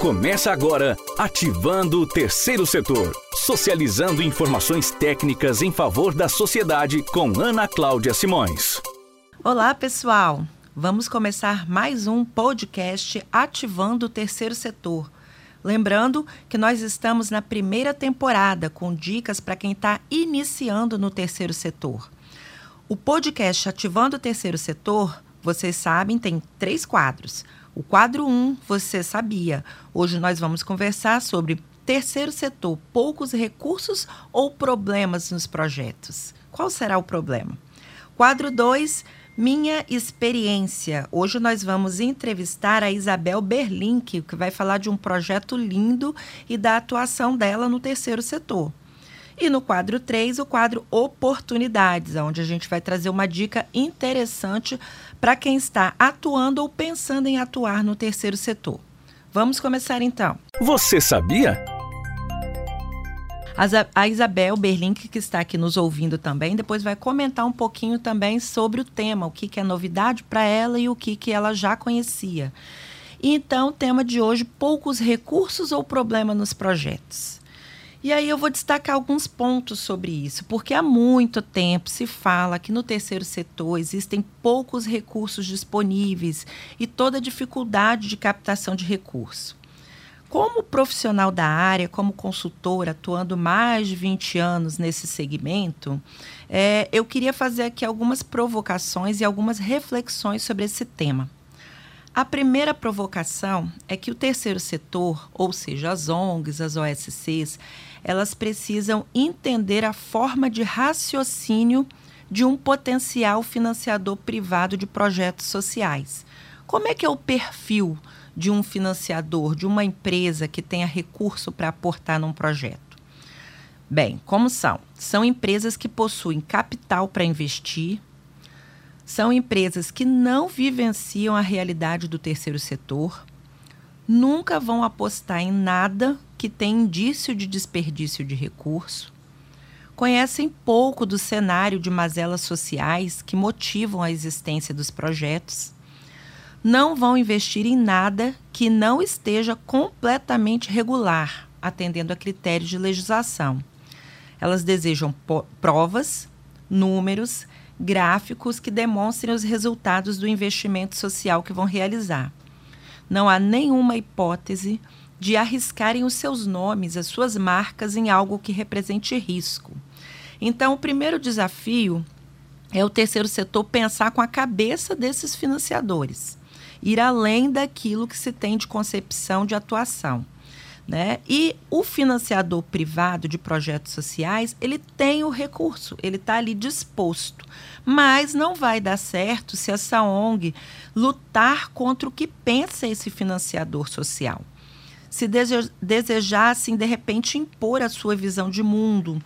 Começa agora Ativando o Terceiro Setor. Socializando informações técnicas em favor da sociedade com Ana Cláudia Simões. Olá, pessoal. Vamos começar mais um podcast Ativando o Terceiro Setor. Lembrando que nós estamos na primeira temporada com dicas para quem está iniciando no terceiro setor. O podcast Ativando o Terceiro Setor, vocês sabem, tem três quadros. O quadro 1, um, você sabia. Hoje nós vamos conversar sobre terceiro setor, poucos recursos ou problemas nos projetos. Qual será o problema? Quadro 2, minha experiência. Hoje nós vamos entrevistar a Isabel Berlink, que vai falar de um projeto lindo e da atuação dela no terceiro setor. E no quadro 3, o quadro Oportunidades, onde a gente vai trazer uma dica interessante para quem está atuando ou pensando em atuar no terceiro setor. Vamos começar então. Você sabia? A Isabel Berlink, que está aqui nos ouvindo também, depois vai comentar um pouquinho também sobre o tema, o que, que é novidade para ela e o que, que ela já conhecia. Então, o tema de hoje: poucos recursos ou problema nos projetos. E aí eu vou destacar alguns pontos sobre isso, porque há muito tempo se fala que no terceiro setor existem poucos recursos disponíveis e toda dificuldade de captação de recurso. Como profissional da área, como consultora, atuando mais de 20 anos nesse segmento, é, eu queria fazer aqui algumas provocações e algumas reflexões sobre esse tema. A primeira provocação é que o terceiro setor, ou seja, as ONGs, as OSCs, elas precisam entender a forma de raciocínio de um potencial financiador privado de projetos sociais. Como é que é o perfil de um financiador, de uma empresa que tenha recurso para aportar num projeto? Bem, como são? São empresas que possuem capital para investir, são empresas que não vivenciam a realidade do terceiro setor, nunca vão apostar em nada que tem indício de desperdício de recurso, conhecem pouco do cenário de mazelas sociais que motivam a existência dos projetos, não vão investir em nada que não esteja completamente regular, atendendo a critérios de legislação. Elas desejam provas, números, gráficos que demonstrem os resultados do investimento social que vão realizar. Não há nenhuma hipótese de arriscarem os seus nomes, as suas marcas em algo que represente risco. Então, o primeiro desafio é o terceiro setor pensar com a cabeça desses financiadores, ir além daquilo que se tem de concepção de atuação. Né? E o financiador privado de projetos sociais, ele tem o recurso, ele está ali disposto. Mas não vai dar certo se essa ONG lutar contra o que pensa esse financiador social. Se desejar, assim, de repente, impor a sua visão de mundo,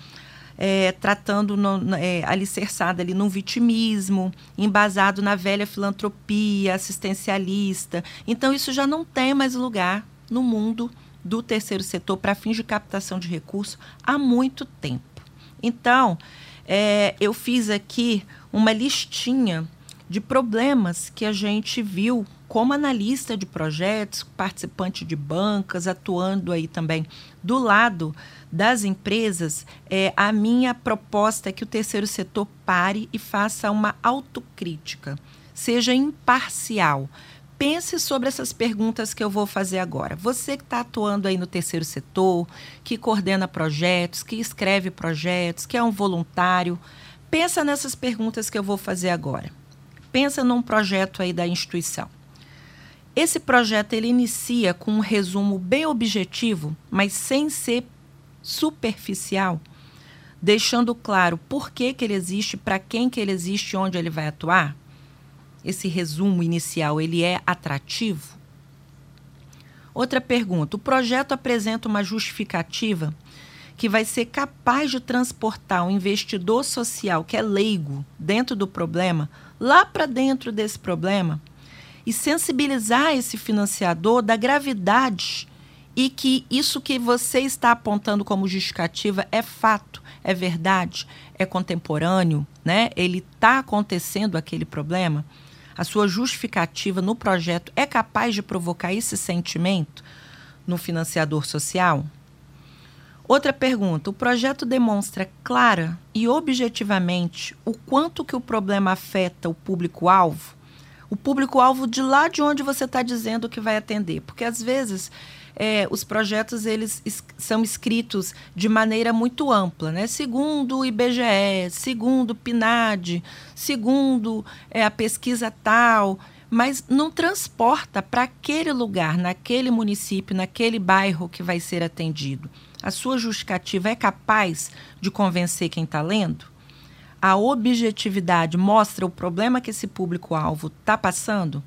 é, tratando no, é, alicerçada ali num vitimismo, embasado na velha filantropia assistencialista. Então, isso já não tem mais lugar no mundo do terceiro setor para fins de captação de recursos há muito tempo. Então, é, eu fiz aqui uma listinha de problemas que a gente viu como analista de projetos, participante de bancas, atuando aí também do lado das empresas, é, a minha proposta é que o terceiro setor pare e faça uma autocrítica, seja imparcial pense sobre essas perguntas que eu vou fazer agora. Você que está atuando aí no terceiro setor, que coordena projetos, que escreve projetos, que é um voluntário, pensa nessas perguntas que eu vou fazer agora. Pensa num projeto aí da instituição. Esse projeto ele inicia com um resumo bem objetivo, mas sem ser superficial, deixando claro por que, que ele existe, para quem que ele existe, onde ele vai atuar esse resumo inicial, ele é atrativo? Outra pergunta: o projeto apresenta uma justificativa que vai ser capaz de transportar um investidor social que é leigo dentro do problema, lá para dentro desse problema, e sensibilizar esse financiador da gravidade e que isso que você está apontando como justificativa é fato, é verdade, é contemporâneo, né? Ele está acontecendo aquele problema a sua justificativa no projeto é capaz de provocar esse sentimento no financiador social? Outra pergunta: o projeto demonstra clara e objetivamente o quanto que o problema afeta o público-alvo? O público-alvo de lá de onde você está dizendo que vai atender, porque às vezes é, os projetos eles es são escritos de maneira muito ampla, né? Segundo o IBGE, segundo o PNAD, segundo é, a pesquisa tal, mas não transporta para aquele lugar, naquele município, naquele bairro que vai ser atendido. A sua justificativa é capaz de convencer quem está lendo? A objetividade mostra o problema que esse público-alvo está passando?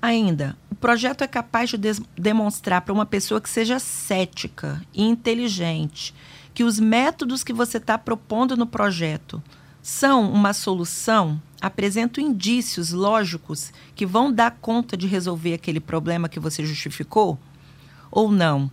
Ainda, o projeto é capaz de demonstrar para uma pessoa que seja cética e inteligente que os métodos que você está propondo no projeto são uma solução apresentam indícios lógicos que vão dar conta de resolver aquele problema que você justificou? Ou não?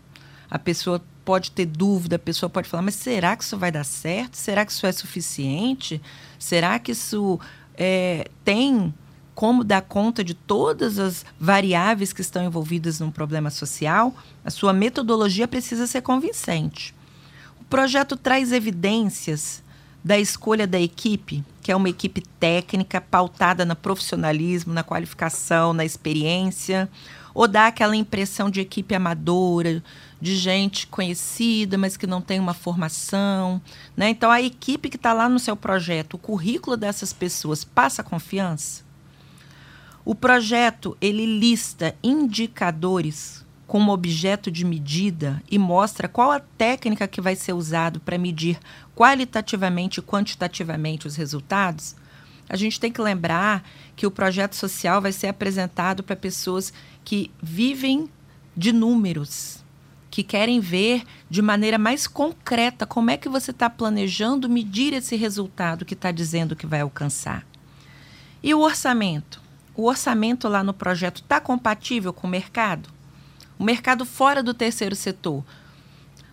A pessoa pode ter dúvida, a pessoa pode falar, mas será que isso vai dar certo? Será que isso é suficiente? Será que isso é, tem como dar conta de todas as variáveis que estão envolvidas num problema social? A sua metodologia precisa ser convincente. O projeto traz evidências da escolha da equipe, que é uma equipe técnica pautada no profissionalismo, na qualificação, na experiência, ou dá aquela impressão de equipe amadora, de gente conhecida, mas que não tem uma formação. Né? Então, a equipe que está lá no seu projeto, o currículo dessas pessoas passa confiança? O projeto ele lista indicadores como objeto de medida e mostra qual a técnica que vai ser usada para medir qualitativamente e quantitativamente os resultados, a gente tem que lembrar que o projeto social vai ser apresentado para pessoas que vivem de números, que querem ver de maneira mais concreta como é que você está planejando medir esse resultado que está dizendo que vai alcançar. E o orçamento? O orçamento lá no projeto está compatível com o mercado? O mercado fora do terceiro setor,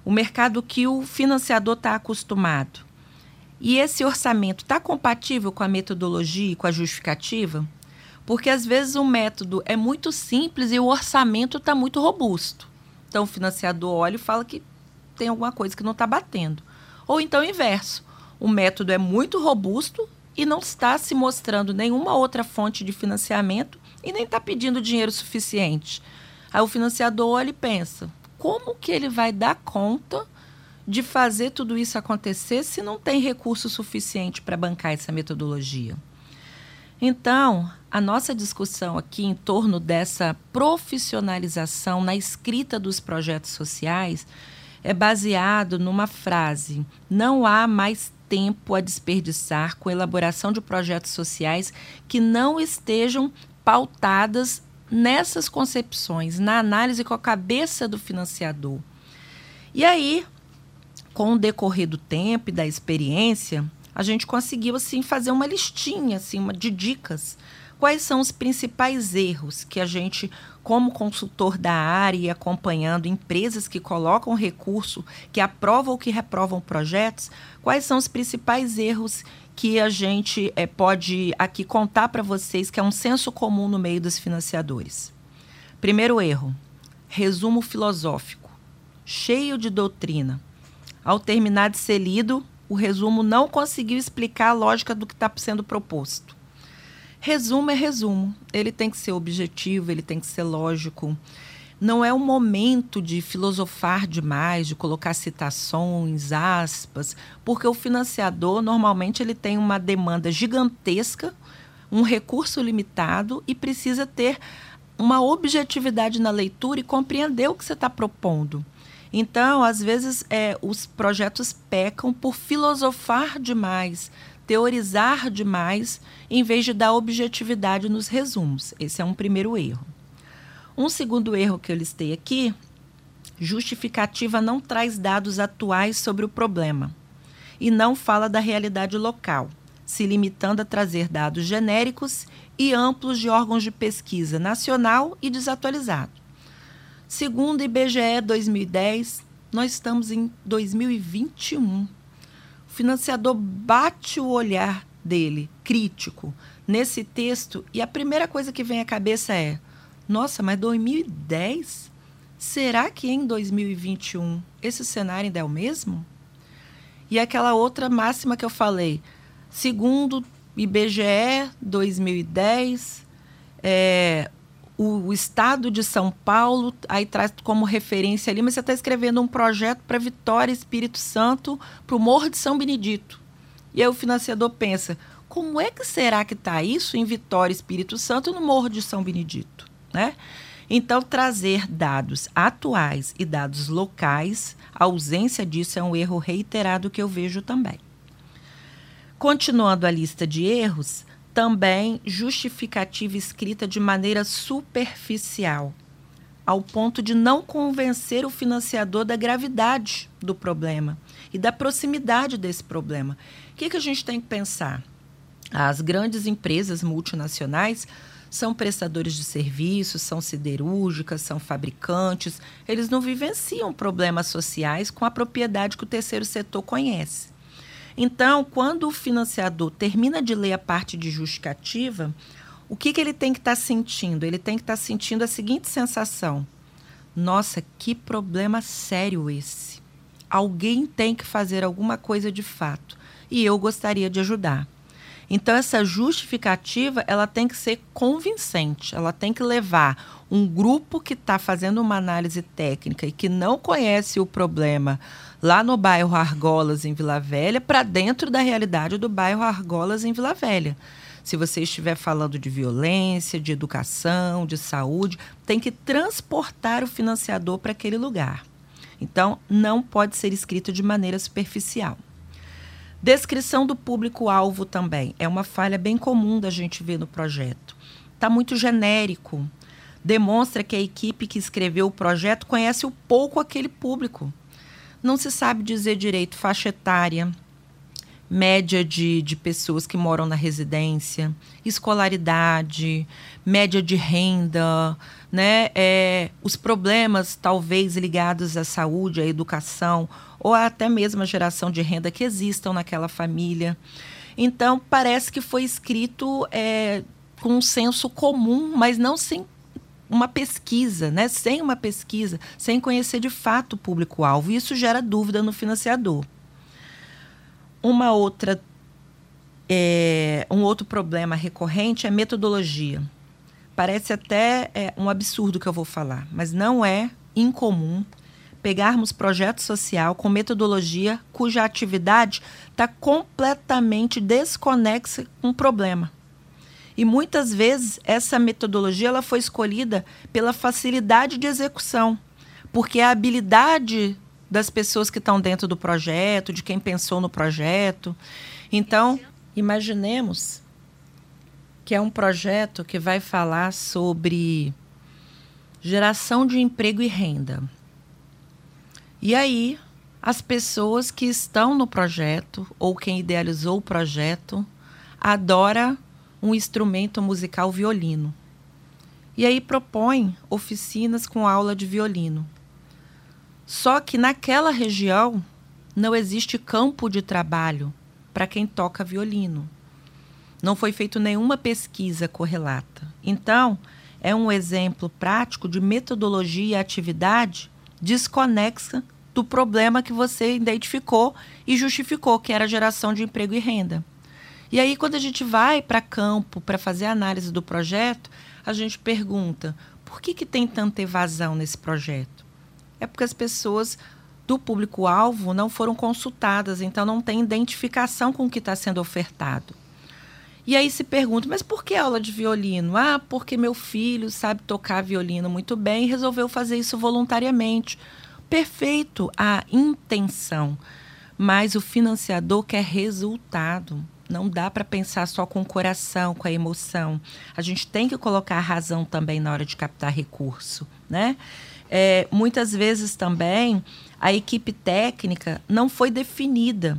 o mercado que o financiador está acostumado. E esse orçamento está compatível com a metodologia e com a justificativa? Porque às vezes o método é muito simples e o orçamento está muito robusto. Então o financiador olha e fala que tem alguma coisa que não está batendo. Ou então inverso. O método é muito robusto e não está se mostrando nenhuma outra fonte de financiamento e nem está pedindo dinheiro suficiente. Aí o financiador olha e pensa: como que ele vai dar conta de fazer tudo isso acontecer se não tem recurso suficiente para bancar essa metodologia? Então, a nossa discussão aqui em torno dessa profissionalização na escrita dos projetos sociais é baseado numa frase: não há mais tempo a desperdiçar com elaboração de projetos sociais que não estejam pautadas nessas concepções, na análise com a cabeça do financiador. E aí, com o decorrer do tempo e da experiência, a gente conseguiu assim fazer uma listinha assim, uma, de dicas. Quais são os principais erros que a gente, como consultor da área e acompanhando empresas que colocam recurso, que aprovam ou que reprovam projetos, quais são os principais erros que a gente é, pode aqui contar para vocês que é um senso comum no meio dos financiadores. Primeiro erro: resumo filosófico, cheio de doutrina. Ao terminar de ser lido, o resumo não conseguiu explicar a lógica do que está sendo proposto. Resumo é resumo, ele tem que ser objetivo, ele tem que ser lógico não é o momento de filosofar demais, de colocar citações, aspas, porque o financiador normalmente ele tem uma demanda gigantesca, um recurso limitado e precisa ter uma objetividade na leitura e compreender o que você está propondo. Então, às vezes, é, os projetos pecam por filosofar demais, teorizar demais, em vez de dar objetividade nos resumos. Esse é um primeiro erro. Um segundo erro que eu listei aqui, justificativa não traz dados atuais sobre o problema e não fala da realidade local, se limitando a trazer dados genéricos e amplos de órgãos de pesquisa nacional e desatualizado. Segundo IBGE 2010, nós estamos em 2021. O financiador bate o olhar dele, crítico, nesse texto e a primeira coisa que vem à cabeça é: nossa, mas 2010? será que em 2021 esse cenário ainda é o mesmo? E aquela outra máxima que eu falei, segundo IBGE 2010, é, o, o, estado de São Paulo, aí traz como referência ali, mas você está escrevendo um projeto para Vitória Espírito Santo, para o Morro de São Benedito. E aí o financiador pensa, como é que será que está isso em Vitória Espírito Santo no Morro de São Benedito? Né? Então, trazer dados atuais e dados locais, a ausência disso é um erro reiterado que eu vejo também. Continuando a lista de erros, também justificativa escrita de maneira superficial, ao ponto de não convencer o financiador da gravidade do problema e da proximidade desse problema. O que, que a gente tem que pensar? As grandes empresas multinacionais são prestadores de serviços, são siderúrgicas, são fabricantes, eles não vivenciam problemas sociais com a propriedade que o terceiro setor conhece. Então, quando o financiador termina de ler a parte de justificativa, o que, que ele tem que estar tá sentindo? Ele tem que estar tá sentindo a seguinte sensação: nossa, que problema sério esse. Alguém tem que fazer alguma coisa de fato e eu gostaria de ajudar. Então essa justificativa ela tem que ser convincente, ela tem que levar um grupo que está fazendo uma análise técnica e que não conhece o problema lá no bairro Argolas, em Vila Velha, para dentro da realidade do bairro Argolas, em Vila Velha. Se você estiver falando de violência, de educação, de saúde, tem que transportar o financiador para aquele lugar. Então, não pode ser escrito de maneira superficial. Descrição do público-alvo também é uma falha bem comum da gente ver no projeto. Está muito genérico. Demonstra que a equipe que escreveu o projeto conhece o pouco aquele público não se sabe dizer direito faixa etária, média de, de pessoas que moram na residência, escolaridade, média de renda, né? É, os problemas talvez ligados à saúde, à educação, ou até mesmo à geração de renda que existam naquela família. Então, parece que foi escrito é, com um senso comum, mas não sem uma pesquisa, né? sem uma pesquisa, sem conhecer de fato o público-alvo. Isso gera dúvida no financiador. Uma outra, é, um outro problema recorrente é metodologia. Parece até é, um absurdo que eu vou falar, mas não é incomum pegarmos projeto social com metodologia cuja atividade está completamente desconexa com o problema. E muitas vezes essa metodologia ela foi escolhida pela facilidade de execução, porque a habilidade das pessoas que estão dentro do projeto, de quem pensou no projeto. Então, imaginemos que é um projeto que vai falar sobre geração de emprego e renda. E aí, as pessoas que estão no projeto ou quem idealizou o projeto adora um instrumento musical violino. E aí propõe oficinas com aula de violino. Só que naquela região não existe campo de trabalho para quem toca violino. Não foi feita nenhuma pesquisa correlata. Então, é um exemplo prático de metodologia e atividade desconexa do problema que você identificou e justificou, que era geração de emprego e renda. E aí, quando a gente vai para campo para fazer a análise do projeto, a gente pergunta: por que, que tem tanta evasão nesse projeto? É porque as pessoas do público-alvo não foram consultadas, então não tem identificação com o que está sendo ofertado. E aí se pergunta, mas por que aula de violino? Ah, porque meu filho sabe tocar violino muito bem e resolveu fazer isso voluntariamente. Perfeito a intenção, mas o financiador quer resultado. Não dá para pensar só com o coração, com a emoção. A gente tem que colocar a razão também na hora de captar recurso, né? É, muitas vezes também a equipe técnica não foi definida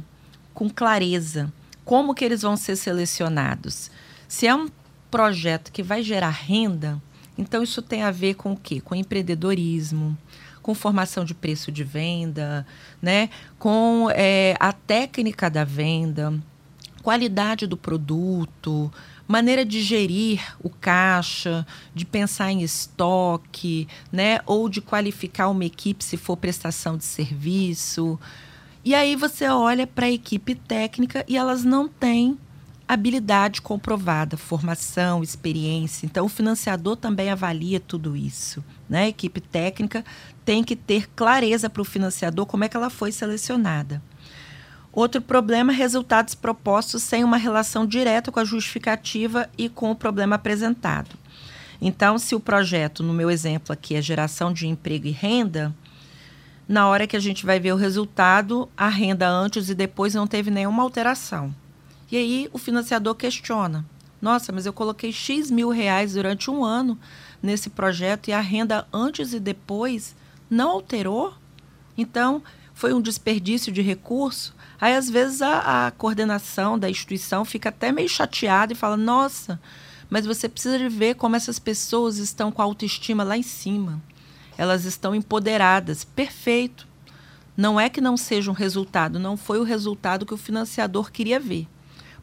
com clareza como que eles vão ser selecionados. Se é um projeto que vai gerar renda, então isso tem a ver com o quê? Com empreendedorismo, com formação de preço de venda, né? com é, a técnica da venda, qualidade do produto, maneira de gerir o caixa, de pensar em estoque, né? Ou de qualificar uma equipe se for prestação de serviço. E aí você olha para a equipe técnica e elas não têm habilidade comprovada, formação, experiência. Então, o financiador também avalia tudo isso. Né? A equipe técnica tem que ter clareza para o financiador como é que ela foi selecionada. Outro problema é resultados propostos sem uma relação direta com a justificativa e com o problema apresentado. Então, se o projeto, no meu exemplo aqui, é geração de emprego e renda, na hora que a gente vai ver o resultado, a renda antes e depois não teve nenhuma alteração. E aí o financiador questiona: nossa, mas eu coloquei X mil reais durante um ano nesse projeto e a renda antes e depois não alterou? Então, foi um desperdício de recurso? Aí, às vezes, a, a coordenação da instituição fica até meio chateada e fala: nossa, mas você precisa de ver como essas pessoas estão com a autoestima lá em cima. Elas estão empoderadas. Perfeito. Não é que não seja um resultado, não foi o resultado que o financiador queria ver.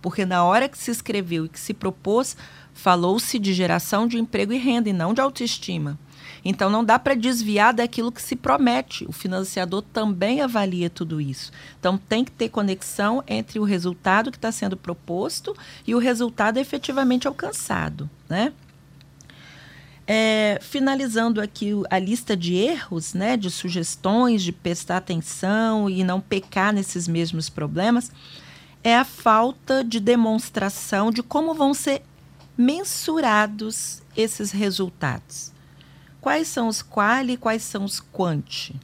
Porque na hora que se escreveu e que se propôs, falou-se de geração de emprego e renda e não de autoestima. Então não dá para desviar daquilo que se promete. O financiador também avalia tudo isso. Então tem que ter conexão entre o resultado que está sendo proposto e o resultado efetivamente alcançado, né? É, finalizando aqui a lista de erros, né, de sugestões, de prestar atenção e não pecar nesses mesmos problemas, é a falta de demonstração de como vão ser mensurados esses resultados. Quais são os quali e quais são os quanti?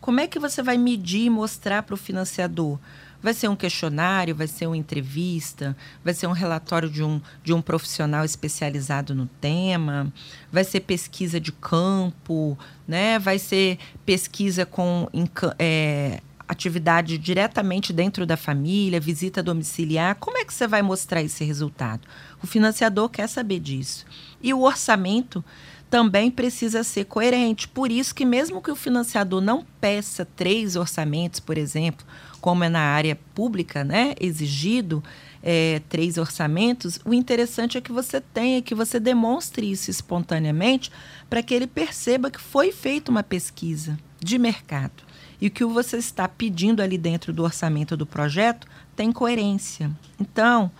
Como é que você vai medir e mostrar para o financiador? Vai ser um questionário, vai ser uma entrevista, vai ser um relatório de um, de um profissional especializado no tema, vai ser pesquisa de campo, né? vai ser pesquisa com é, atividade diretamente dentro da família, visita domiciliar. Como é que você vai mostrar esse resultado? O financiador quer saber disso. E o orçamento também precisa ser coerente. Por isso que mesmo que o financiador não peça três orçamentos, por exemplo, como é na área pública, né, exigido é, três orçamentos, o interessante é que você tenha, que você demonstre isso espontaneamente, para que ele perceba que foi feita uma pesquisa de mercado e o que você está pedindo ali dentro do orçamento do projeto tem coerência. Então,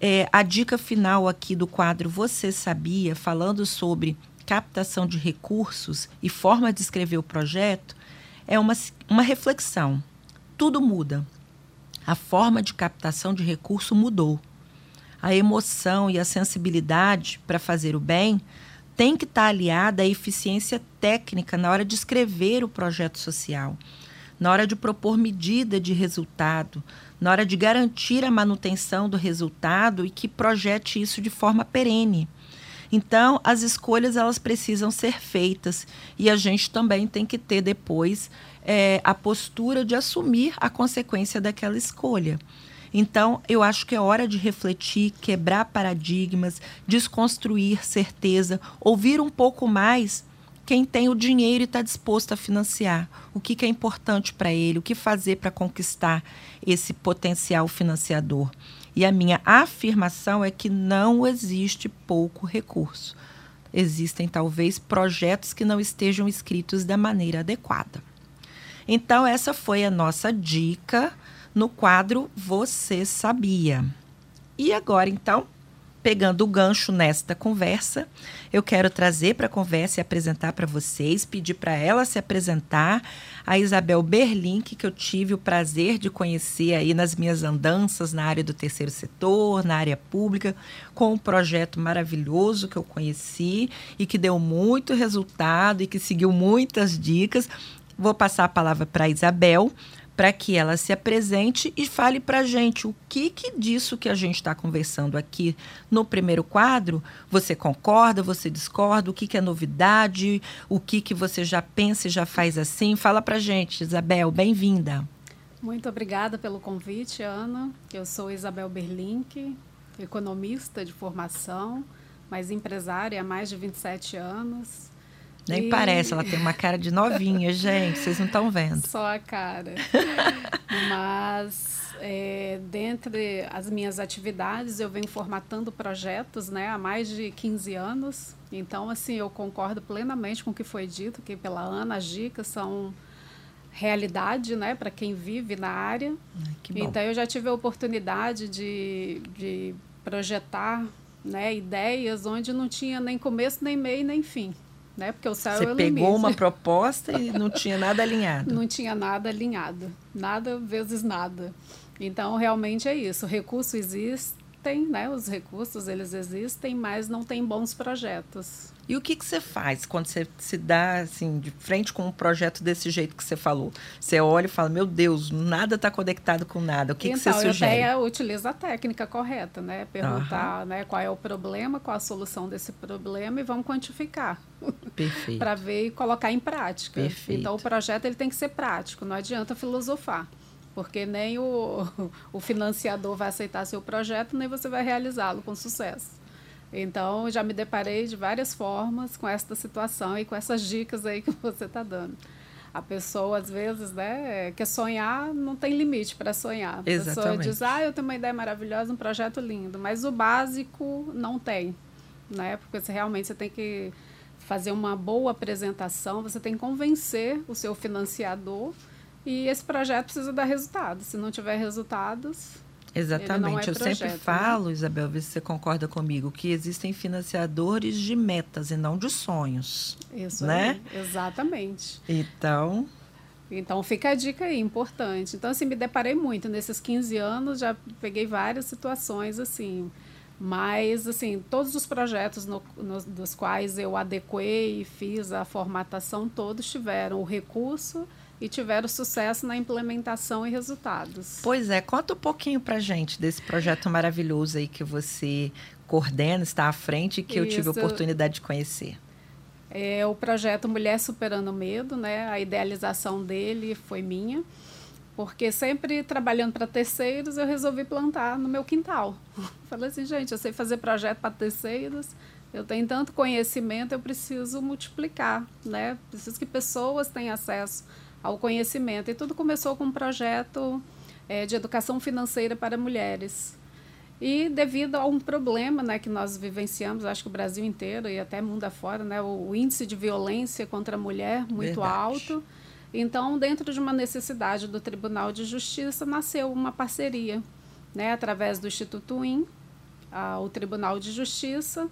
é, a dica final aqui do quadro Você Sabia, falando sobre captação de recursos e forma de escrever o projeto, é uma, uma reflexão. Tudo muda. A forma de captação de recurso mudou. A emoção e a sensibilidade para fazer o bem tem que estar tá aliada à eficiência técnica na hora de escrever o projeto social, na hora de propor medida de resultado, na hora de garantir a manutenção do resultado e que projete isso de forma perene. Então, as escolhas elas precisam ser feitas e a gente também tem que ter depois é, a postura de assumir a consequência daquela escolha. Então, eu acho que é hora de refletir, quebrar paradigmas, desconstruir certeza, ouvir um pouco mais quem tem o dinheiro e está disposto a financiar. O que, que é importante para ele, o que fazer para conquistar esse potencial financiador. E a minha afirmação é que não existe pouco recurso. Existem talvez projetos que não estejam escritos da maneira adequada. Então, essa foi a nossa dica no quadro Você Sabia? E agora, então, pegando o gancho nesta conversa, eu quero trazer para a conversa e apresentar para vocês, pedir para ela se apresentar, a Isabel Berlink, que eu tive o prazer de conhecer aí nas minhas andanças na área do terceiro setor, na área pública, com um projeto maravilhoso que eu conheci e que deu muito resultado e que seguiu muitas dicas. Vou passar a palavra para Isabel para que ela se apresente e fale para a gente o que, que disso que a gente está conversando aqui no primeiro quadro você concorda, você discorda, o que, que é novidade, o que, que você já pensa e já faz assim. Fala para a gente, Isabel, bem-vinda. Muito obrigada pelo convite, Ana. Eu sou Isabel Berlink, economista de formação, mas empresária há mais de 27 anos. Nem e... parece, ela tem uma cara de novinha, gente, vocês não estão vendo. Só a cara. Mas é, dentre as minhas atividades, eu venho formatando projetos né, há mais de 15 anos. Então, assim, eu concordo plenamente com o que foi dito, que pela Ana as dicas são realidade né, para quem vive na área. então, eu já tive a oportunidade de, de projetar né, ideias onde não tinha nem começo, nem meio, nem fim. Né? Porque o céu Você é o pegou limite. uma proposta e não tinha nada alinhado. Não tinha nada alinhado. Nada vezes nada. Então, realmente é isso. Recursos existem, né? Os recursos, eles existem, mas não tem bons projetos. E o que, que você faz quando você se dá assim, de frente com um projeto desse jeito que você falou? Você olha e fala, meu Deus, nada está conectado com nada. O que, então, que você sugere? Então, eu utilizo a técnica correta, né? Perguntar né, qual é o problema, qual a solução desse problema e vamos quantificar. Perfeito. Para ver e colocar em prática. Perfeito. Então, o projeto ele tem que ser prático, não adianta filosofar. Porque nem o, o financiador vai aceitar seu projeto, nem você vai realizá-lo com sucesso. Então, já me deparei de várias formas com esta situação e com essas dicas aí que você está dando. A pessoa, às vezes, né, quer sonhar, não tem limite para sonhar. A Exatamente. pessoa diz, ah, eu tenho uma ideia maravilhosa, um projeto lindo, mas o básico não tem, né? Porque você, realmente você tem que fazer uma boa apresentação, você tem que convencer o seu financiador e esse projeto precisa dar resultados. Se não tiver resultados, Exatamente. É eu projeto, sempre né? falo, Isabel, vê se você concorda comigo, que existem financiadores de metas e não de sonhos. Isso né? aí, exatamente. Então, Então fica a dica aí, importante. Então, assim, me deparei muito nesses 15 anos, já peguei várias situações assim. Mas, assim, todos os projetos no, no, dos quais eu adequei e fiz a formatação, todos tiveram o recurso e tiveram sucesso na implementação e resultados. pois é, conta um pouquinho pra gente desse projeto maravilhoso aí que você coordena, está à frente e que eu tive a Isso. oportunidade de conhecer. É o projeto Mulher Superando o Medo, né? A idealização dele foi minha, porque sempre trabalhando para terceiros, eu resolvi plantar no meu quintal. Falei assim, gente, eu sei fazer projeto para terceiros, eu tenho tanto conhecimento, eu preciso multiplicar, né? Preciso que pessoas tenham acesso ao conhecimento. E tudo começou com um projeto eh, de educação financeira para mulheres. E devido a um problema né, que nós vivenciamos, acho que o Brasil inteiro e até mundo afora, né, o, o índice de violência contra a mulher muito Verdade. alto. Então, dentro de uma necessidade do Tribunal de Justiça, nasceu uma parceria, né, através do Instituto IN, a, o Tribunal de Justiça,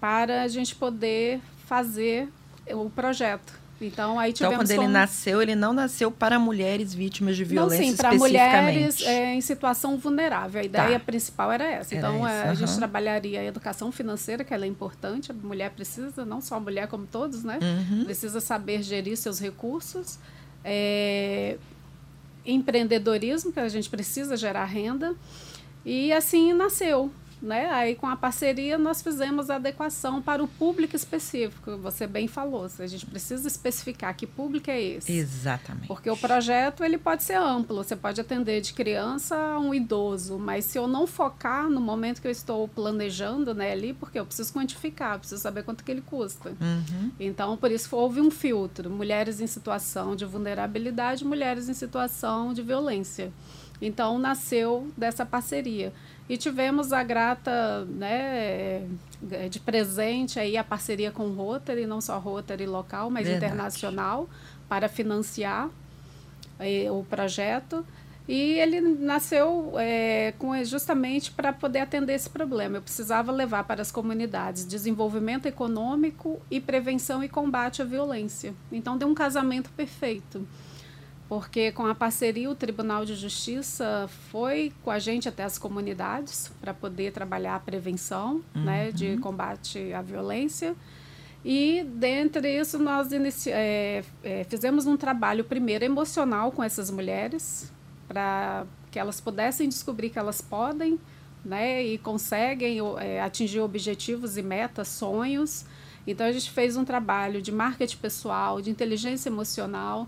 para a gente poder fazer o projeto. Então, aí Então, tivemos quando ele como- nasceu, ele não nasceu para mulheres vítimas de não, violência sim, para mulheres é, em situação vulnerável. A ideia Tá. principal era essa. Era Então, essa, é, a gente trabalharia a educação financeira, que ela é importante. A mulher precisa, não só a mulher, como todos, né? Uhum. Precisa saber gerir seus recursos. É, empreendedorismo, que a gente precisa gerar renda. E assim nasceu. Né? Aí, com a parceria, nós fizemos a adequação para o público específico. Você bem falou, a gente precisa especificar que público é esse. Exatamente. Porque o projeto ele pode ser amplo, você pode atender de criança a um idoso, mas se eu não focar no momento que eu estou planejando né, ali, porque eu preciso quantificar, preciso saber quanto que ele custa. Uhum. Então, por isso houve um filtro, mulheres em situação de vulnerabilidade, mulheres em situação de violência. Então, nasceu dessa parceria. E tivemos a grata, né, de presente aí a parceria com o Rotary, não só Rotary local, mas Verdade. internacional, para financiar eh, o projeto. E ele nasceu é, com, justamente para poder atender esse problema. Eu precisava levar para as comunidades desenvolvimento econômico e prevenção e combate à violência. Então, deu um casamento perfeito porque com a parceria o Tribunal de Justiça foi com a gente até as comunidades para poder trabalhar a prevenção né, de combate à violência. E, dentre isso, nós é, é, fizemos um trabalho primeiro emocional com essas mulheres, para que elas pudessem descobrir que elas podem né, e conseguem é, atingir objetivos e metas, sonhos. Então, a gente fez um trabalho de marketing pessoal, de inteligência emocional,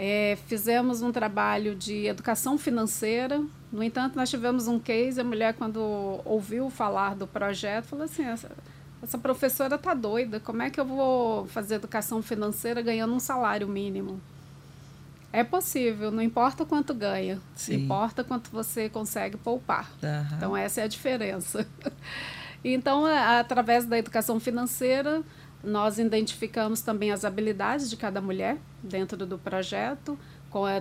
é, fizemos um trabalho de educação financeira. No entanto, nós tivemos um case, a mulher, quando ouviu falar do projeto, falou assim, essa, essa professora está doida, como é que eu vou fazer educação financeira ganhando um salário mínimo? É possível, não importa quanto ganha, Sim. importa quanto você consegue poupar. Uhum. Então, essa é a diferença. então, através da educação financeira, nós identificamos também as habilidades de cada mulher dentro do projeto.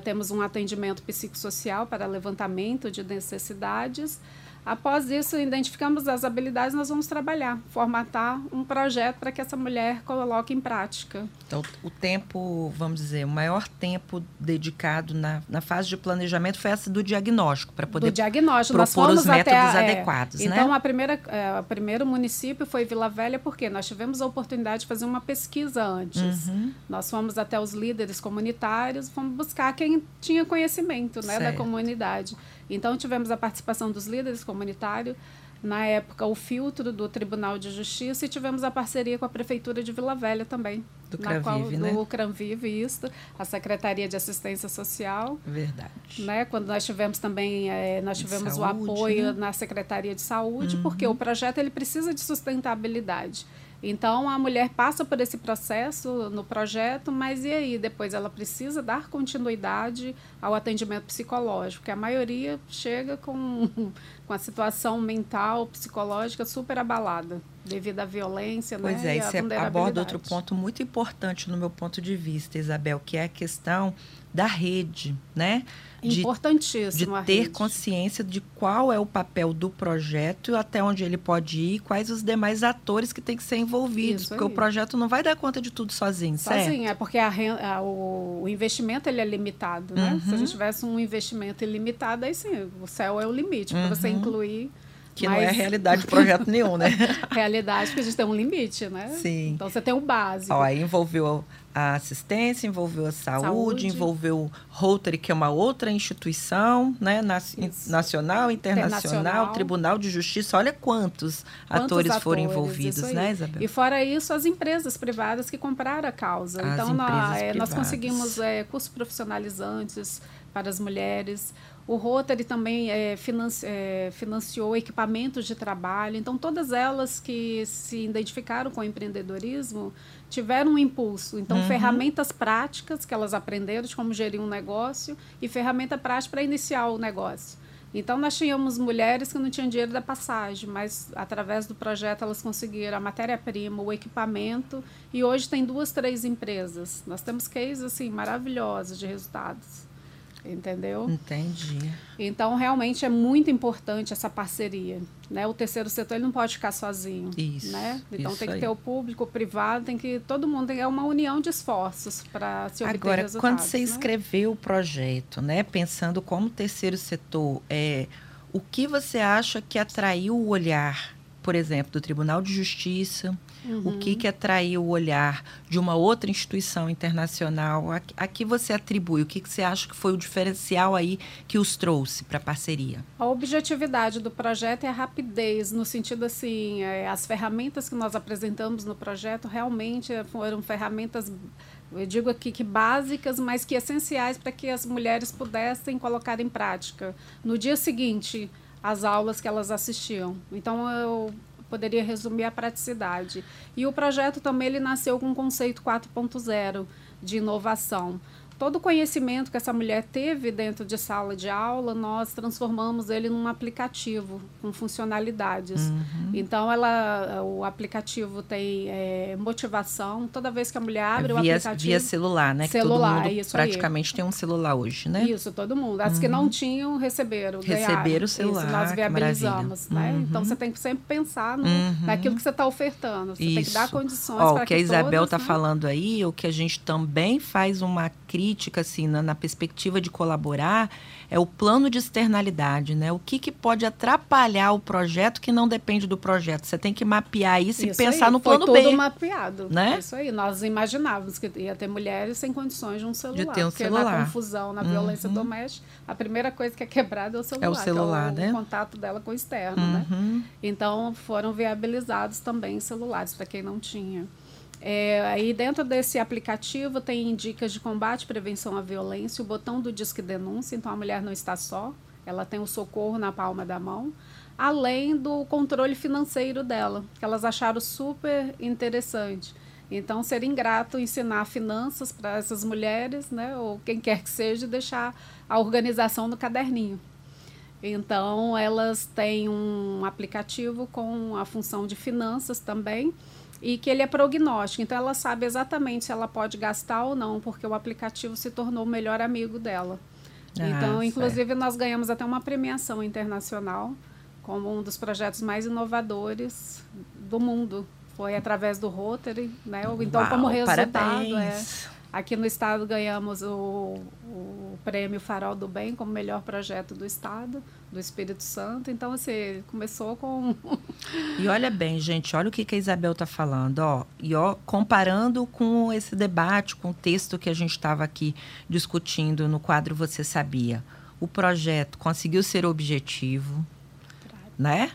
Temos um atendimento psicossocial para levantamento de necessidades Após isso, identificamos as habilidades, nós vamos trabalhar, formatar um projeto para que essa mulher coloque em prática. Então, o tempo, vamos dizer, o maior tempo dedicado na, na fase de planejamento foi essa do diagnóstico, para poder do diagnóstico. propor os métodos até, adequados. É, né? Então, a primeira, é, o primeiro município foi Vila Velha, porque nós tivemos a oportunidade de fazer uma pesquisa antes. Uhum. Nós fomos até os líderes comunitários, fomos buscar quem tinha conhecimento né, da comunidade. Então, tivemos a participação dos líderes comunitários, na época, o filtro do Tribunal de Justiça e tivemos a parceria com a Prefeitura de Vila Velha também. Do Cranvive, né? Do Cranvive, isso, a Secretaria de Assistência Social. Verdade. Né? Quando nós tivemos também, é, nós tivemos saúde, o apoio né? na Secretaria de Saúde, uhum. porque o projeto ele precisa de sustentabilidade. Então a mulher passa por esse processo no projeto, mas e aí? Depois ela precisa dar continuidade ao atendimento psicológico, que a maioria chega com, com a situação mental, psicológica super abalada devido à violência, pois né? é, e você aborda outro ponto muito importante no meu ponto de vista, Isabel, que é a questão da rede, né? De, Importantíssimo. De ter consciência de qual é o papel do projeto, até onde ele pode ir, quais os demais atores que têm que ser envolvidos, Isso porque aí. o projeto não vai dar conta de tudo sozinho, sozinho, certo? é porque a, a, o, o, investimento ele é limitado, né? Uhum. Se a uhum. gente tivesse um investimento ilimitado, aí sim, o céu é o limite para uhum. você incluir que Mas... não é realidade de projeto nenhum, né? realidade porque a gente tem um limite, né? Sim. Então você tem o básico. Ó, aí envolveu a assistência, envolveu a saúde, saúde. envolveu o Rotary, que é uma outra instituição, né? nacional, internacional, internacional, Tribunal de Justiça. Olha quantos, quantos atores, atores, foram envolvidos, né, Isabel? E fora isso, as empresas privadas que compraram a causa. As então, nós, é, nós conseguimos é, cursos profissionalizantes para as mulheres. O Rotary também é, financi é, financiou equipamentos de trabalho. Então, todas elas que se identificaram com o empreendedorismo tiveram um impulso. Então, uhum. ferramentas práticas que elas aprenderam de como gerir um negócio e ferramenta prática para iniciar o negócio. Então, nós tínhamos mulheres que não tinham dinheiro da passagem, mas através do projeto elas conseguiram a matéria-prima, o equipamento, e hoje tem duas, três empresas. Nós temos cases assim, maravilhosos de resultados entendeu? Entendi. Então, realmente é muito importante essa parceria. Né? O terceiro setor ele não pode ficar sozinho. Isso. Né? Então, isso tem que aí. ter o público, o privado, tem que. Todo mundo tem é uma união de esforços para se obter Agora, resultados. quando você né? escreveu o projeto, né, pensando como terceiro setor, é, o que você acha que atraiu o olhar, por exemplo, do Tribunal de Justiça? Uhum. O que, que atraiu o olhar de uma outra instituição internacional? A, a que você atribui? O que, que você acha que foi o diferencial aí que os trouxe para a parceria? A objetividade do projeto é a rapidez, no sentido assim, é, as ferramentas que nós apresentamos no projeto realmente foram ferramentas eu digo aqui que básicas, mas que essenciais para que as mulheres pudessem colocar em prática no dia seguinte as aulas que elas assistiam. Então eu poderia resumir a praticidade. E o projeto também ele nasceu com um conceito 4.0 de inovação todo o conhecimento que essa mulher teve dentro de sala de aula, nós transformamos ele num aplicativo com funcionalidades. Uhum. Então, ela, o aplicativo tem é, motivação. Toda vez que a mulher abre via, o aplicativo... Via celular, né? Celular, que todo mundo praticamente aí. tem um celular hoje, né? Isso, todo mundo. As uhum. que não tinham, receberam, Receberam o celular, Isso, nós viabilizamos, né? Uhum. Então, você tem que sempre pensar no, uhum. naquilo que você está ofertando. Você Isso. tem que dar condições para que O que a Isabel está né? falando aí, o que a gente também faz uma crítica, assim, na, na, perspectiva de colaborar, é o plano de externalidade, né? O que, que pode atrapalhar o projeto que não depende do projeto? Você tem que mapear isso, isso e pensar aí, no plano foi B. tudo mapeado, né? Isso aí. Nós imaginávamos que ia ter mulheres sem condições de um celular. De ter um porque celular. na confusão, na violência uhum. doméstica, a primeira coisa que é quebrada é o celular. É o celular, é o, né? o contato dela com o externo, né? uhum. né? Então, foram viabilizados também celulares, para quem não tinha. É, aí dentro desse aplicativo tem dicas de combate prevenção à violência, o botão do Disque Denúncia, então a mulher não está só, ela tem o socorro na palma da mão, além do controle financeiro dela, que elas acharam super interessante Então, seria ingrato ensinar finanças para essas mulheres, né, ou quem quer que seja, deixar a organização no caderninho. Então, elas têm um aplicativo com a função de finanças também e que ele é prognóstico. Então, ela sabe exatamente se ela pode gastar ou não, porque o aplicativo se tornou o melhor amigo dela. Ah, então, inclusive, certo. nós ganhamos até uma premiação internacional como um dos projetos mais inovadores do mundo. Foi através do Rotary, né? Então, Uau, como resultado, é, aqui no estado ganhamos o, o prêmio Farol do Bem como melhor projeto do estado, do Espírito Santo. Então, assim, começou com. e olha bem, gente, olha o que, que a Isabel está falando, ó. E ó, comparando com esse debate, com o texto que a gente estava aqui discutindo no quadro Você Sabia. O projeto conseguiu ser objetivo, né?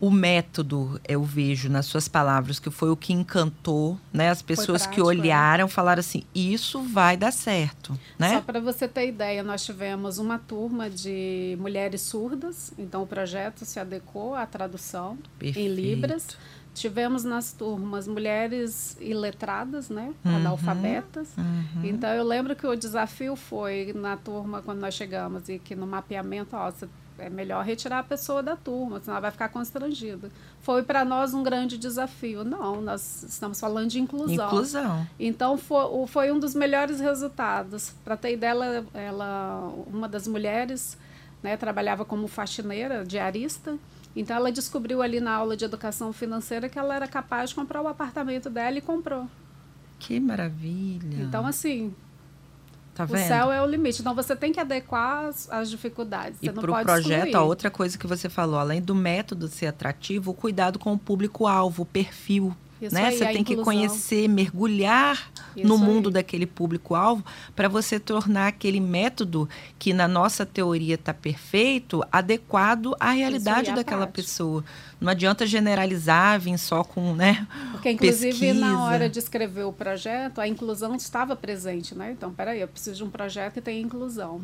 O método, eu vejo nas suas palavras, que foi o que encantou, né? As pessoas prático, que é. olharam é. falaram assim: isso vai dar certo, né? Só para você ter ideia, nós tivemos uma turma de mulheres surdas, então o projeto se adequou à tradução Perfeito. em Libras. Tivemos nas turmas mulheres iletradas, né? Uhum, analfabetas. Uhum. Então eu lembro que o desafio foi na turma, quando nós chegamos, e que no mapeamento, ó, você é melhor retirar a pessoa da turma, senão ela vai ficar constrangida. Foi para nós um grande desafio. Não, nós estamos falando de inclusão. Inclusão. Então foi, foi um dos melhores resultados. Para ter ideia, ela, ela, uma das mulheres né, trabalhava como faxineira, diarista. Então ela descobriu ali na aula de educação financeira que ela era capaz de comprar o apartamento dela e comprou. Que maravilha. Então, assim, Tá o céu é o limite. Então você tem que adequar as, as dificuldades. Você e para o projeto, excluir. a outra coisa que você falou, além do método ser atrativo, o cuidado com o público-alvo, o perfil isso né? Aí, você tem inclusão. que conhecer, mergulhar Isso no mundo aí. daquele público-alvo para você tornar aquele método que na nossa teoria está perfeito, adequado à realidade daquela prática. pessoa. Não adianta generalizar, vir só com, né? Porque inclusive pesquisa. na hora de escrever o projeto, a inclusão estava presente, né? Então, peraí, eu preciso de um projeto que tenha inclusão.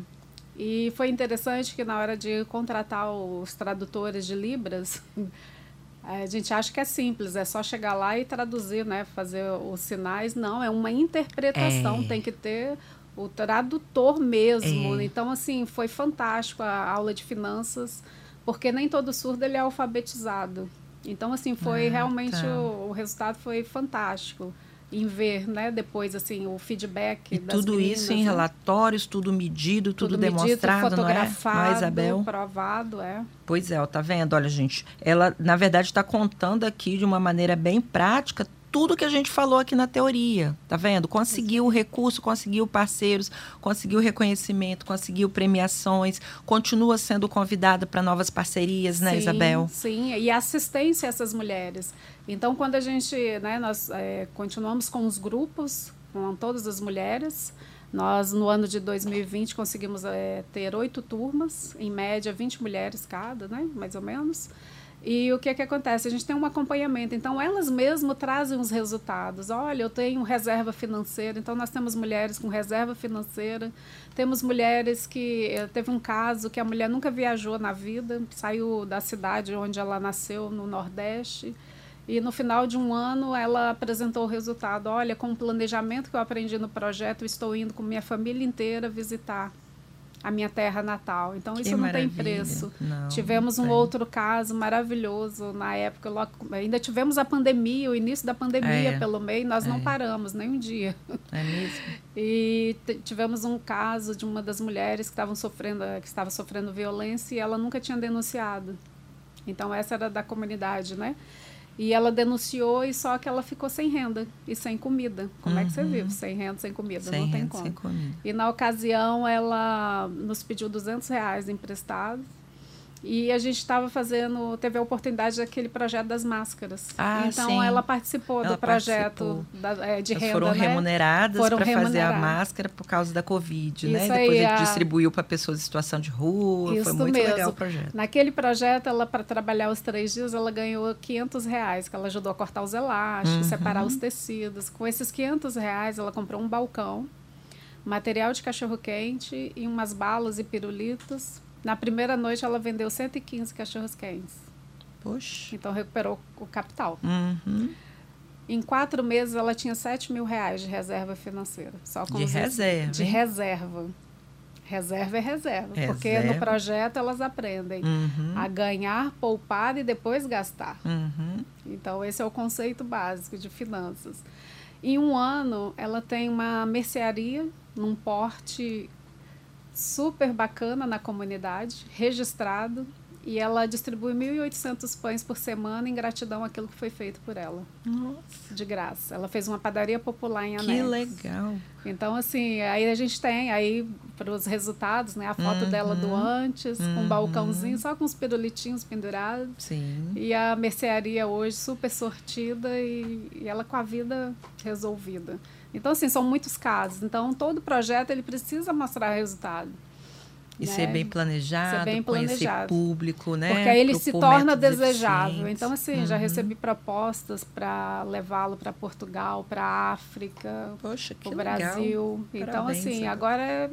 E foi interessante que na hora de contratar os tradutores de Libras, a gente acha que é simples, é só chegar lá e traduzir, né? Fazer os sinais. Não, é uma interpretação, é. tem que ter o tradutor mesmo. É. Então, assim, foi fantástico a aula de finanças, porque nem todo surdo ele é alfabetizado. Então, assim, foi ah, realmente tá. o, o resultado foi fantástico em ver, né, depois assim o feedback e tudo meninas, isso em né? relatórios, tudo medido, tudo, tudo demonstrado, medido, fotografado, não é? Não é, Isabel? provado, é. Pois é, ó, tá vendo? Olha, gente, ela na verdade está contando aqui de uma maneira bem prática tudo que a gente falou aqui na teoria, tá vendo? Conseguiu recurso, conseguiu parceiros, conseguiu reconhecimento, conseguiu premiações, continua sendo convidada para novas parcerias, né, sim, Isabel? Sim, e assistência a essas mulheres. Então, quando a gente, né, nós é, continuamos com os grupos, com todas as mulheres, nós, no ano de 2020, conseguimos é, ter oito turmas, em média 20 mulheres cada, né, mais ou menos. E o que é que acontece? A gente tem um acompanhamento. Então, elas mesmas trazem os resultados. Olha, eu tenho reserva financeira. Então, nós temos mulheres com reserva financeira. Temos mulheres que... Eh, teve um caso que a mulher nunca viajou na vida. Saiu da cidade onde ela nasceu, no Nordeste. E no final de um ano, ela apresentou o resultado. Olha, com o planejamento que eu aprendi no projeto, estou indo com minha família inteira visitar a minha terra natal. Então, que isso não tem preço. Não, tivemos não um outro caso maravilhoso na época. Logo, ainda tivemos a pandemia, o início da pandemia é, pelo meio, nós é. não paramos nem um dia. É mesmo? E tivemos um caso de uma das mulheres que estavam sofrendo, que estava sofrendo violência e ela nunca tinha denunciado. Então, essa era da comunidade, né? E ela denunciou e só que ela ficou sem renda e sem comida. Como uhum. é que você uhum. vive sem renda, sem comida? Sem Não renda, tem como. Sem comida. E na ocasião ela nos pediu 200 reais emprestados e a gente estava fazendo, teve a oportunidade daquele projeto das máscaras. Ah, então sim. ela participou ela do projeto da, é, de renda. Foram né? remuneradas para fazer a máscara por causa da Covid, né? Isso né? Depois aí, a... distribuiu para pessoas em situação de rua. Isso foi muito mesmo. legal o projeto. Naquele projeto, ela, para trabalhar os três dias, ela ganhou 500 reais, que ela ajudou a cortar os elásticos, uhum. separar os tecidos. Com esses 500 reais, ela comprou um balcão, material de cachorro-quente e umas balas e pirulitos na primeira noite ela vendeu 115 cachorros quentes. Poxa. Então recuperou o capital. Uhum. Em quatro meses ela tinha 7 mil reais de reserva financeira. Só com de reserva. De hein? reserva. Reserva é reserva. Porque Reserva. no projeto elas aprendem Uhum, a ganhar, poupar e depois gastar. uhum. Então, esse é o conceito básico de finanças. Em um ano, ela tem uma mercearia num porte super bacana na comunidade, registrado, e ela distribui 1.800 pães por semana em gratidão àquilo que foi feito por ela, Nossa, de graça. Ela fez uma padaria popular em que Anexo. legal. Então, assim, aí a gente tem aí para os resultados, né? A foto dela do Uhum. antes, com Uhum. um balcãozinho, só com os pirulitinhos pendurados. Sim. E a mercearia hoje super sortida e, e ela com a vida resolvida. Então, assim, são muitos casos. Então, todo projeto ele precisa mostrar resultado. E né? ser bem planejado, Ser bem conhecer planejado. público, né? Porque aí ele se torna desejável. Então, assim, já Uhum. recebi propostas para levá-lo para Portugal, para África, para o legal. Brasil. Então, Parabéns, assim, Isabel. agora é...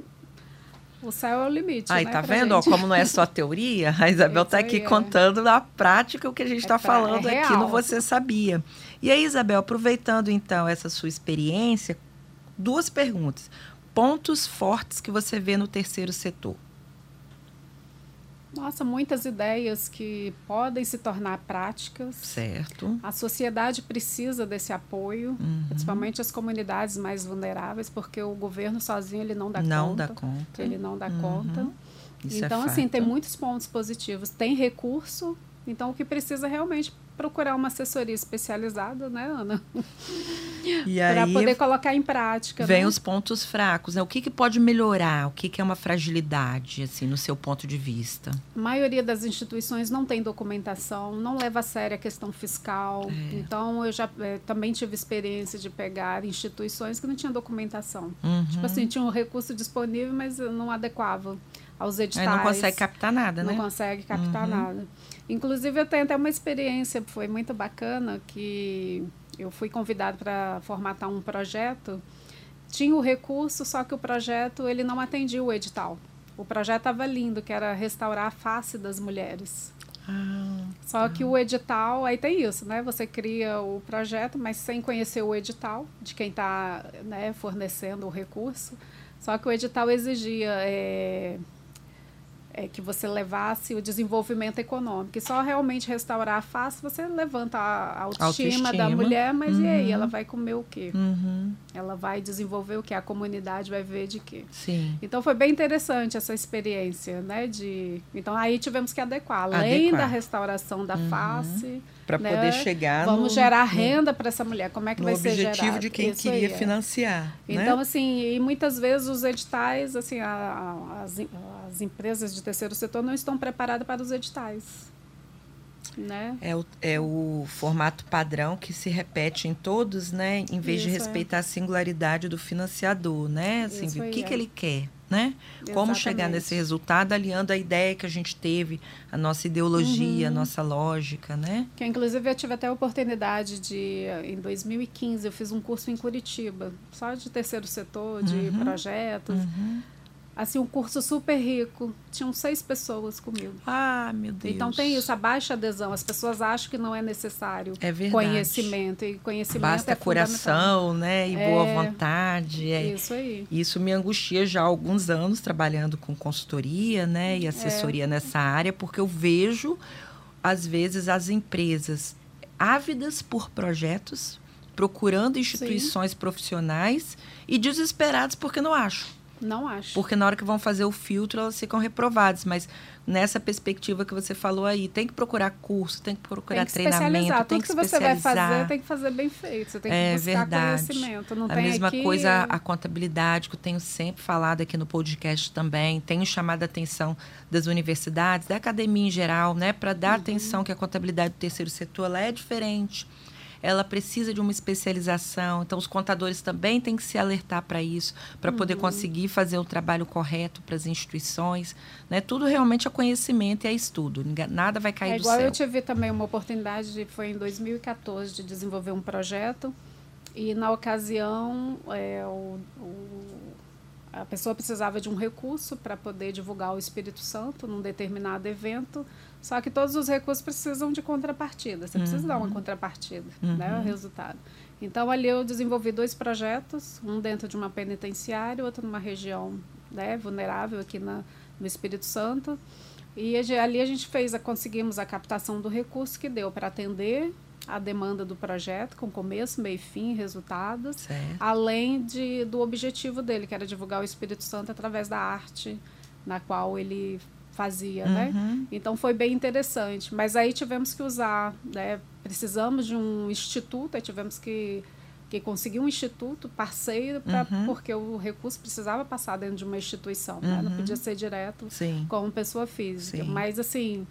o céu é o limite. Aí, né, tá vendo? Ó, como não é só teoria, a Isabel tá Isso aqui é. contando na prática o que a gente É está pra- falando é aqui no. Você Sabia. E aí, Isabel, aproveitando então essa sua experiência, duas perguntas. Pontos fortes que você vê no terceiro setor. Nossa, muitas ideias que podem se tornar práticas. Certo. A sociedade precisa desse apoio, Uhum. principalmente as comunidades mais vulneráveis, porque o governo sozinho ele não dá não conta. dá conta. Ele não dá Uhum. conta. Isso é então, assim, tem muitos pontos positivos. Tem recurso, então o que precisa é realmente procurar uma assessoria especializada, né, Ana? E Para poder colocar em prática. vem né? os pontos fracos. Né? O que, que pode melhorar? O que, que é uma fragilidade, assim, no seu ponto de vista? A maioria das instituições não tem documentação, não leva a sério a questão fiscal. É. Então, eu já eh, também tive experiência de pegar instituições que não tinham documentação. Uhum. Tipo assim, tinha um recurso disponível, mas não adequava aos editais. não consegue captar nada, Não né? consegue captar Uhum. nada. Inclusive, eu tenho até uma experiência, foi muito bacana, que eu fui convidada para formatar um projeto. Tinha o recurso, só que o projeto ele não atendia o edital. O projeto estava lindo, que era restaurar a face das mulheres. Ah, Só que o edital, aí tem isso, né? Você cria o projeto, mas sem conhecer o edital de quem está né, fornecendo o recurso. Só que o edital exigia é, é, que você levasse o desenvolvimento econômico. E só realmente restaurar a face, você levanta a a autoestima, da Autoestima. mulher, mas e aí? Uhum. Ela vai comer o quê? uhum. Ela vai desenvolver o quê? A comunidade vai ver de quê? Sim. Então foi bem interessante essa experiência, né? De então aí tivemos que adequar, além Adequar. da restauração da Uhum. face, Para né? poder chegar vamos no, gerar renda para essa mulher. Como é que vai ser objetivo gerado? de quem Isso queria aí, é. financiar. Então né? assim, e muitas vezes os editais, assim, a- a- as, as empresas de terceiro setor não estão preparadas para os editais, né? É o, é o formato padrão que se repete em todos, né? Em vez de Isso, é. respeitar a singularidade do financiador, né? Assim, Isso o que, é. que ele quer, né? Como chegar Exatamente. nesse resultado, aliando a ideia que a gente teve, a nossa ideologia, a Uhum. nossa lógica, né? Que inclusive eu tive até a oportunidade de, em 2015, eu fiz um curso em Curitiba, só de terceiro setor, de Uhum. projetos. Uhum. Assim, um curso super rico. Tinham seis pessoas comigo. Ah, meu Deus. Então tem isso, a baixa adesão. As pessoas acham que não é necessário É verdade. conhecimento. E conhecimento Basta é coração, né? E boa É. vontade. É, Isso aí. Isso me angustia já há alguns anos trabalhando com consultoria, né, É. e assessoria nessa área, porque eu vejo às vezes as empresas ávidas por projetos, procurando instituições profissionais e desesperadas porque não acham. Não acho. Porque na hora que vão fazer o filtro, elas ficam reprovadas. Mas nessa perspectiva que você falou aí, tem que procurar curso, tem que procurar tem que treinamento, tem Tudo que que, você vai fazer tem que fazer bem feito. Você tem que É buscar verdade. conhecimento. Não a mesma aqui... coisa a contabilidade, que eu tenho sempre falado aqui no podcast também. Tenho chamado a atenção das universidades, da academia em geral, né? Para dar Uhum. atenção que a contabilidade do terceiro setor é diferente. Ela precisa de uma especialização. Então, os contadores também têm que se alertar para isso, para poder Uhum. conseguir fazer o trabalho correto para as instituições. Né? Tudo realmente é conhecimento e é estudo. Nada vai cair É do igual céu. eu tive também uma oportunidade, de, foi em 2014, de desenvolver um projeto. E na ocasião, é, o, o- a pessoa precisava de um recurso para poder divulgar o Espírito Santo num determinado evento, só que todos os recursos precisam de contrapartida. Você uhum. precisa dar uma uhum. contrapartida, uhum. né, o resultado. Então ali eu desenvolvi dois projetos, um dentro de uma penitenciária, outro numa região né, vulnerável aqui na, no Espírito Santo. E ali a gente fez, a, conseguimos a captação do recurso que deu para atender a demanda do projeto, com começo, meio e fim, resultados, certo. além de, do objetivo dele, que era divulgar o Espírito Santo através da arte na qual ele fazia, né? uhum. né? Então foi bem interessante. Mas aí tivemos que usar, né? Precisamos de um instituto, aí tivemos que que conseguir um instituto parceiro pra, uhum. porque o recurso precisava passar dentro de uma instituição, uhum. né? não uhum. podia ser direto Sim. como pessoa física. Sim. Mas assim,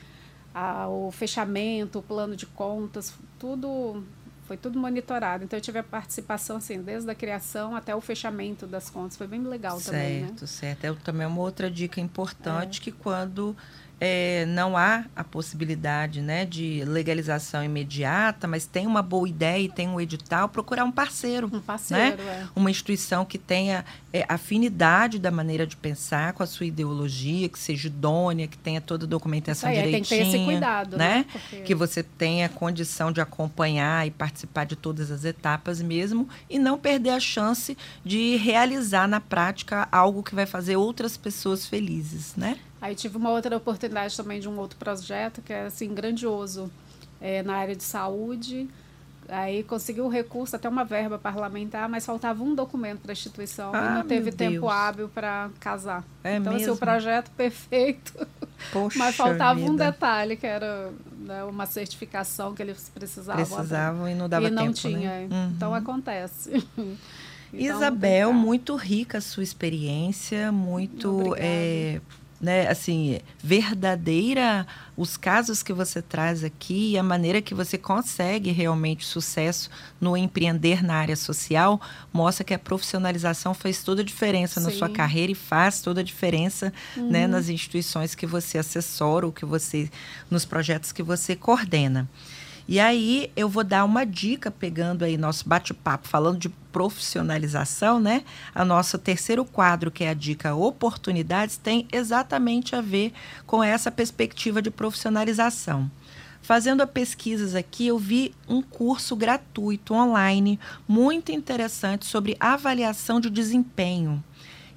a, o fechamento, o plano de contas, tudo foi tudo monitorado. Então eu tive a participação assim, desde a criação até o fechamento das contas. Foi bem legal certo, também, né? Certo, certo. É também uma outra dica importante é. que quando é, não há a possibilidade né, de legalização imediata, mas tem uma boa ideia e tem um edital, procurar um parceiro. Um parceiro, né? é. Uma instituição que tenha é, afinidade da maneira de pensar com a sua ideologia, que seja idônea, que tenha toda a documentação aí, direitinha. Tem que ter esse cuidado, né? né? Porque... Que você tenha condição de acompanhar e participar de todas as etapas mesmo e não perder a chance de realizar na prática algo que vai fazer outras pessoas felizes, né? Aí tive uma outra oportunidade também de um outro projeto que é assim grandioso é, na área de saúde. Aí conseguiu o recurso, até uma verba parlamentar, mas faltava um documento para a instituição ah, e não teve tempo Deus. hábil para casar. É então, mesmo? assim, o projeto perfeito. Poxa mas faltava vida. um detalhe, que era né, uma certificação que eles precisavam. Precisavam e não dava tempo. E não tempo, tinha. Né? Uhum. Então acontece. Então, Isabel, muito rica a sua experiência, muito é, né, assim, verdadeira os casos que você traz aqui e a maneira que você consegue realmente sucesso no empreender na área social mostra que a profissionalização faz toda a diferença Sim. na sua carreira e faz toda a diferença né, uhum. né, nas instituições que você assessora ou que você nos projetos que você coordena. E aí eu vou dar uma dica, pegando aí nosso bate-papo, falando de profissionalização, né? A nosso terceiro quadro, que é a dica oportunidades, tem exatamente a ver com essa perspectiva de profissionalização. Fazendo pesquisas aqui, eu vi um curso gratuito online muito interessante sobre avaliação de desempenho.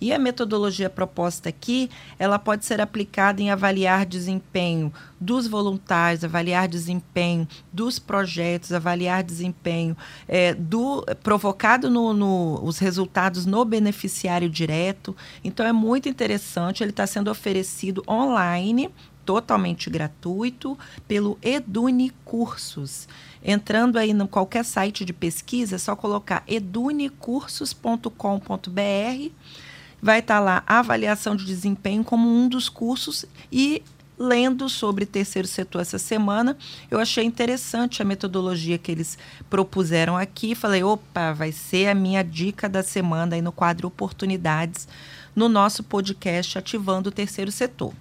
E a metodologia proposta aqui, ela pode ser aplicada em avaliar desempenho dos voluntários, avaliar desempenho dos projetos, avaliar desempenho é, do provocado no, no, os resultados no beneficiário direto. Então é muito interessante. Ele está sendo oferecido online totalmente gratuito pelo Edune Cursos. Entrando aí em qualquer site de pesquisa, é só colocar edunicursos.com.br vai estar tá lá avaliação de desempenho como um dos cursos e lendo sobre terceiro setor essa semana, eu achei interessante a metodologia que eles propuseram aqui. Falei, opa, vai ser a minha dica da semana aí no quadro Oportunidades no nosso podcast Ativando o Terceiro Setor.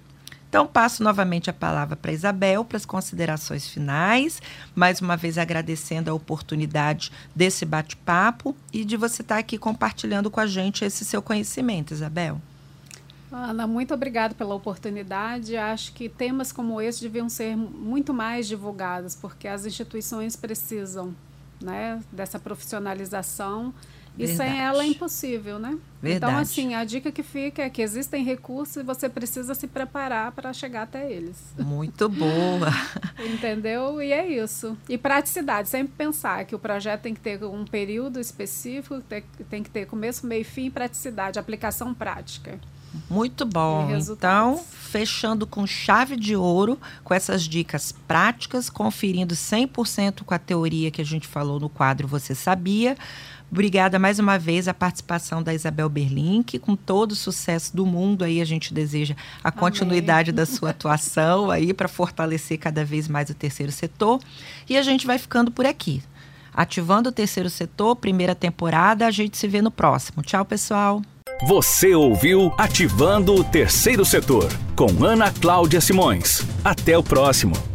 Então, passo novamente a palavra para Isabel para as considerações finais. Mais uma vez agradecendo a oportunidade desse bate-papo e de você estar aqui compartilhando com a gente esse seu conhecimento, Isabel. Ana, muito obrigada pela oportunidade. Acho que temas como esse deviam ser muito mais divulgados, porque as instituições precisam né, dessa profissionalização e sem ela é impossível, né? Verdade. Então, assim, a dica que fica é que existem recursos e você precisa se preparar para chegar até eles. Muito boa. Entendeu? E é isso. E praticidade, sempre pensar que o projeto tem que ter um período específico, tem que ter começo, meio e fim, praticidade, aplicação prática. Muito bom. Então, fechando com chave de ouro, com essas dicas práticas, conferindo 100% com a teoria que a gente falou no quadro Você Sabia. Obrigada mais uma vez a participação da Isabel Berlink, com todo o sucesso do mundo aí a gente deseja a continuidade Amém. da sua atuação aí para fortalecer cada vez mais o terceiro setor. E a gente vai ficando por aqui. Ativando o terceiro setor, primeira temporada, a gente se vê no próximo. Tchau, pessoal. Você ouviu Ativando o Terceiro Setor com Ana Cláudia Simões. Até o próximo.